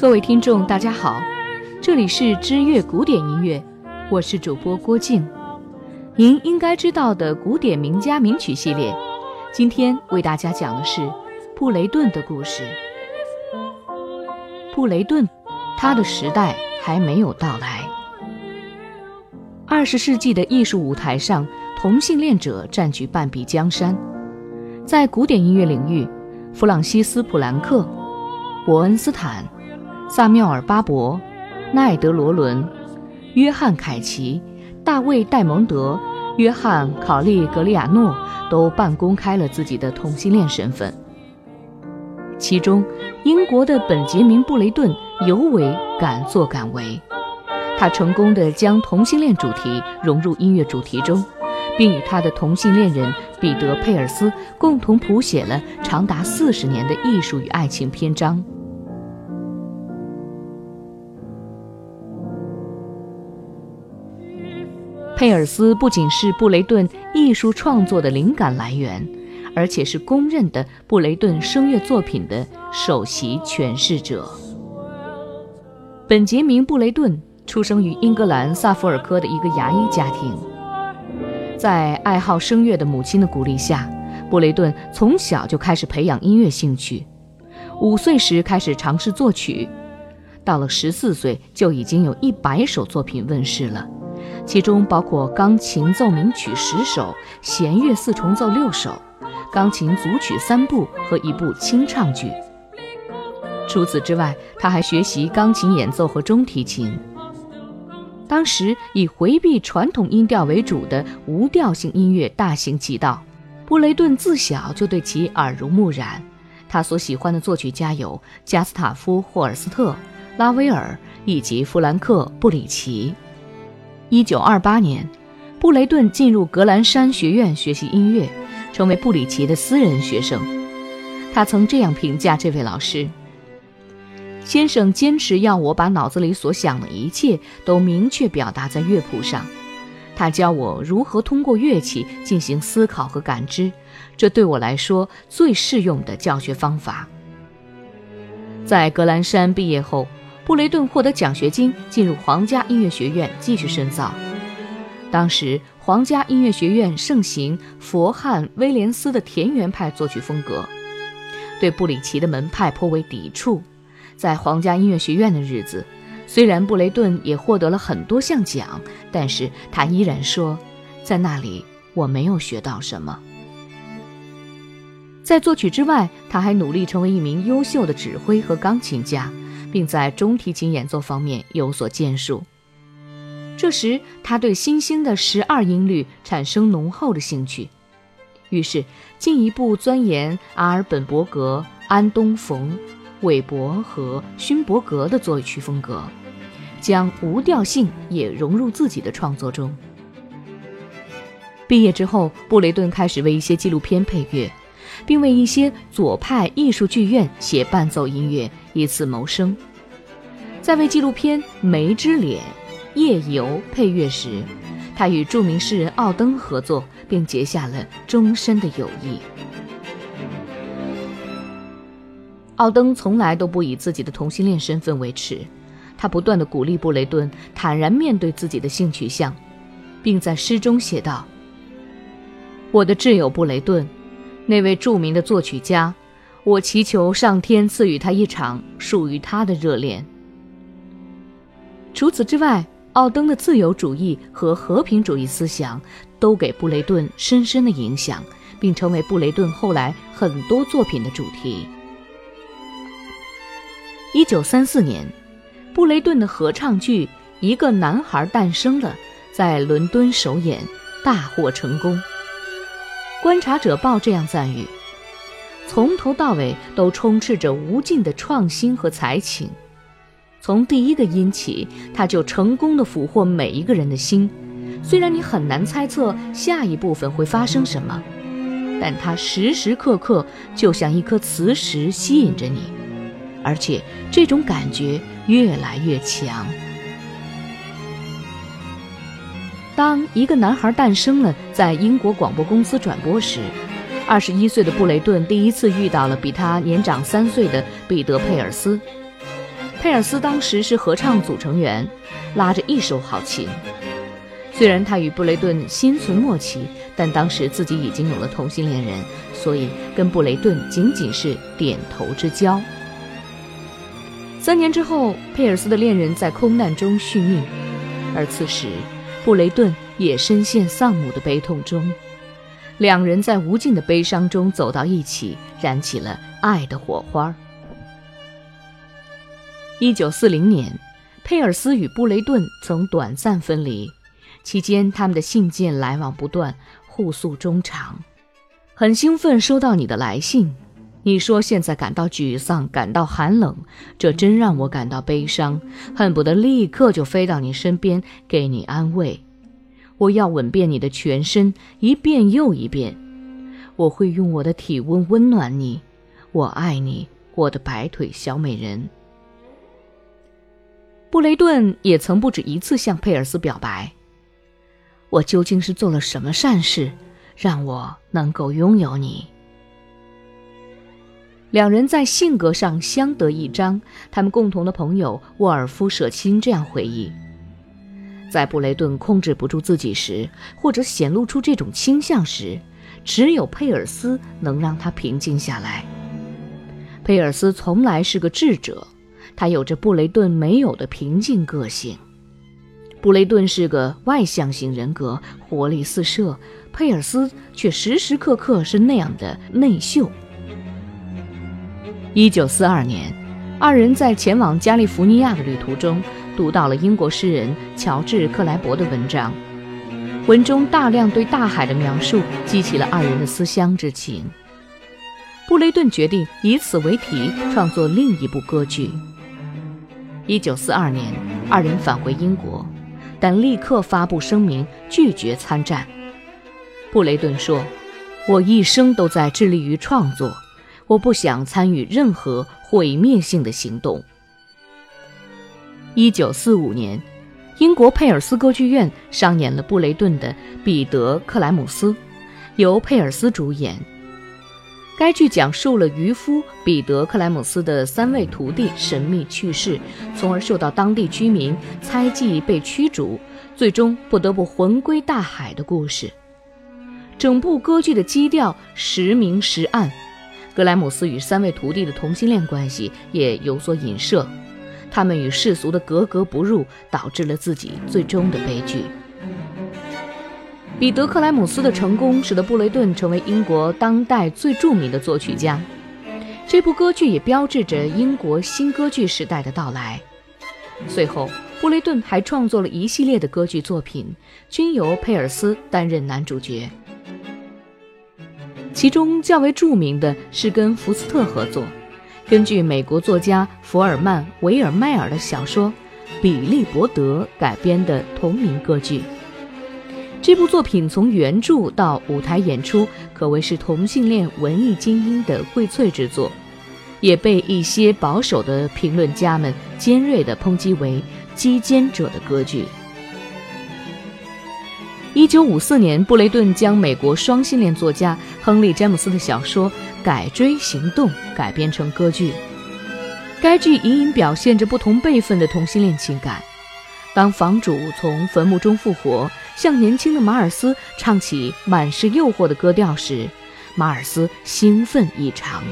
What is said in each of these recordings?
各位听众，大家好，这里是知乐古典音乐，我是主播郭静。您应该知道的古典名家名曲系列，今天为大家讲的是布雷顿的故事。布雷顿，他的时代还没有到来。二十世纪的艺术舞台上，同性恋者占据半壁江山。在古典音乐领域，弗朗西斯·普兰克、伯恩斯坦。萨缪尔·巴伯、奈德·罗伦、约翰·凯奇、大卫·戴蒙德、约翰·考利格里亚诺都半公开了自己的同性恋身份。其中，英国的本杰明·布雷顿尤为敢作敢为，他成功地将同性恋主题融入音乐主题中，并与他的同性恋人彼得·佩尔斯共同谱写了长达四十年的艺术与爱情篇章。佩尔斯不仅是布雷顿艺术创作的灵感来源，而且是公认的布雷顿声乐作品的首席诠释者。本杰明·布雷顿出生于英格兰萨福尔科的一个牙医家庭，在爱好声乐的母亲的鼓励下，布雷顿从小就开始培养音乐兴趣。五岁时开始尝试作曲，到了十四岁就已经有一百首作品问世了。其中包括钢琴奏鸣曲十首、弦乐四重奏六首、钢琴组曲三部和一部清唱剧。除此之外，他还学习钢琴演奏和中提琴。当时以回避传统音调为主的无调性音乐大行其道，布雷顿自小就对其耳濡目染。他所喜欢的作曲家有加斯塔夫·霍尔斯特、拉威尔以及弗兰克·布里奇。一九二八年，布雷顿进入格兰山学院学习音乐，成为布里奇的私人学生。他曾这样评价这位老师：“先生坚持要我把脑子里所想的一切都明确表达在乐谱上。他教我如何通过乐器进行思考和感知，这对我来说最适用的教学方法。”在格兰山毕业后。布雷顿获得奖学金，进入皇家音乐学院继续深造。当时，皇家音乐学院盛行佛汉·威廉斯的田园派作曲风格，对布里奇的门派颇为抵触。在皇家音乐学院的日子，虽然布雷顿也获得了很多项奖，但是他依然说，在那里我没有学到什么。在作曲之外，他还努力成为一名优秀的指挥和钢琴家。并在中提琴演奏方面有所建树。这时，他对新兴的十二音律产生浓厚的兴趣，于是进一步钻研阿尔本伯格、安东冯、韦伯和勋伯格的作曲风格，将无调性也融入自己的创作中。毕业之后，布雷顿开始为一些纪录片配乐。并为一些左派艺术剧院写伴奏音乐，以此谋生。在为纪录片《梅之脸》夜游配乐时，他与著名诗人奥登合作，并结下了终身的友谊。奥登从来都不以自己的同性恋身份为耻，他不断地鼓励布雷顿坦然面对自己的性取向，并在诗中写道：“我的挚友布雷顿。”那位著名的作曲家，我祈求上天赐予他一场属于他的热恋。除此之外，奥登的自由主义和和平主义思想都给布雷顿深深的影响，并成为布雷顿后来很多作品的主题。一九三四年，布雷顿的合唱剧《一个男孩诞生了》在伦敦首演，大获成功。观察者报这样赞誉：从头到尾都充斥着无尽的创新和才情。从第一个音起，他就成功的俘获每一个人的心。虽然你很难猜测下一部分会发生什么，但他时时刻刻就像一颗磁石吸引着你，而且这种感觉越来越强。当一个男孩诞生了，在英国广播公司转播时，二十一岁的布雷顿第一次遇到了比他年长三岁的彼得·佩尔斯。佩尔斯当时是合唱组成员，拉着一手好琴。虽然他与布雷顿心存默契，但当时自己已经有了同性恋人，所以跟布雷顿仅仅是点头之交。三年之后，佩尔斯的恋人在空难中殉命，而此时，布雷顿也深陷丧母的悲痛中。两人在无尽的悲伤中走到一起，燃起了爱的火花。一九四零年，佩尔斯与布雷顿曾短暂分离，期间他们的信件来往不断，互诉衷肠。很兴奋收到你的来信。你说现在感到沮丧，感到寒冷，这真让我感到悲伤，恨不得立刻就飞到你身边给你安慰。我要吻遍你的全身，一遍又一遍。我会用我的体温温暖你。我爱你，我的白腿小美人。布雷顿也曾不止一次向佩尔斯表白：“我究竟是做了什么善事，让我能够拥有你？”两人在性格上相得益彰。他们共同的朋友沃尔夫·舍钦这样回忆：在布雷顿控制不住自己时，或者显露出这种倾向时，只有佩尔斯能让他平静下来。佩尔斯从来是个智者，他有着布雷顿没有的平静个性。布雷顿是个外向型人格，活力四射；佩尔斯却时时刻刻是那样的内秀。一九四二年，二人在前往加利福尼亚的旅途中，读到了英国诗人乔治·克莱伯的文章。文中大量对大海的描述，激起了二人的思乡之情。布雷顿决定以此为题创作另一部歌剧。一九四二年，二人返回英国，但立刻发布声明拒绝参战。布雷顿说：“我一生都在致力于创作。”我不想参与任何毁灭性的行动。一九四五年，英国佩尔斯歌剧院上演了布雷顿的《彼得·克莱姆斯》，由佩尔斯主演。该剧讲述了渔夫彼得·克莱姆斯的三位徒弟神秘去世，从而受到当地居民猜忌被驱逐，最终不得不魂归大海的故事。整部歌剧的基调时明时暗。格莱姆斯与三位徒弟的同性恋关系也有所影射，他们与世俗的格格不入，导致了自己最终的悲剧。彼得·克莱姆斯的成功使得布雷顿成为英国当代最著名的作曲家。这部歌剧也标志着英国新歌剧时代的到来。随后，布雷顿还创作了一系列的歌剧作品，均由佩尔斯担任男主角。其中较为著名的是跟福斯特合作，根据美国作家福尔曼·维尔迈尔的小说《比利·伯德》改编的同名歌剧。这部作品从原著到舞台演出可谓是同性恋文艺精英的荟萃之作，也被一些保守的评论家们尖锐地抨击为击奸者的歌剧。一九五四年，布雷顿将美国双性恋作家亨利·詹姆斯的小说《改锥行动》改编成歌剧。该剧隐隐表现着不同辈分的同性恋情感。当房主从坟墓中复活，向年轻的马尔斯唱起满是诱惑的歌调时，马尔斯兴奋异常。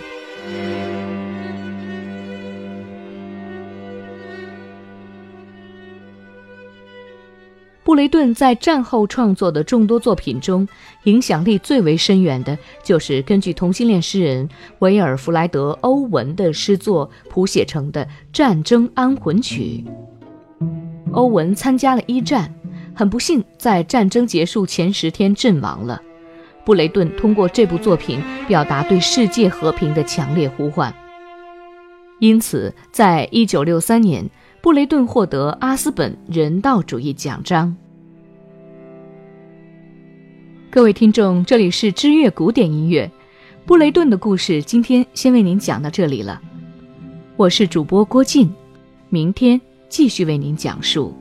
布雷顿在战后创作的众多作品中，影响力最为深远的就是根据同性恋诗人维尔弗莱德·欧文的诗作谱写成的《战争安魂曲》。欧文参加了一战，很不幸在战争结束前十天阵亡了。布雷顿通过这部作品表达对世界和平的强烈呼唤，因此，在一九六三年。布雷顿获得阿斯本人道主义奖章。各位听众，这里是知乐古典音乐，布雷顿的故事，今天先为您讲到这里了。我是主播郭靖，明天继续为您讲述。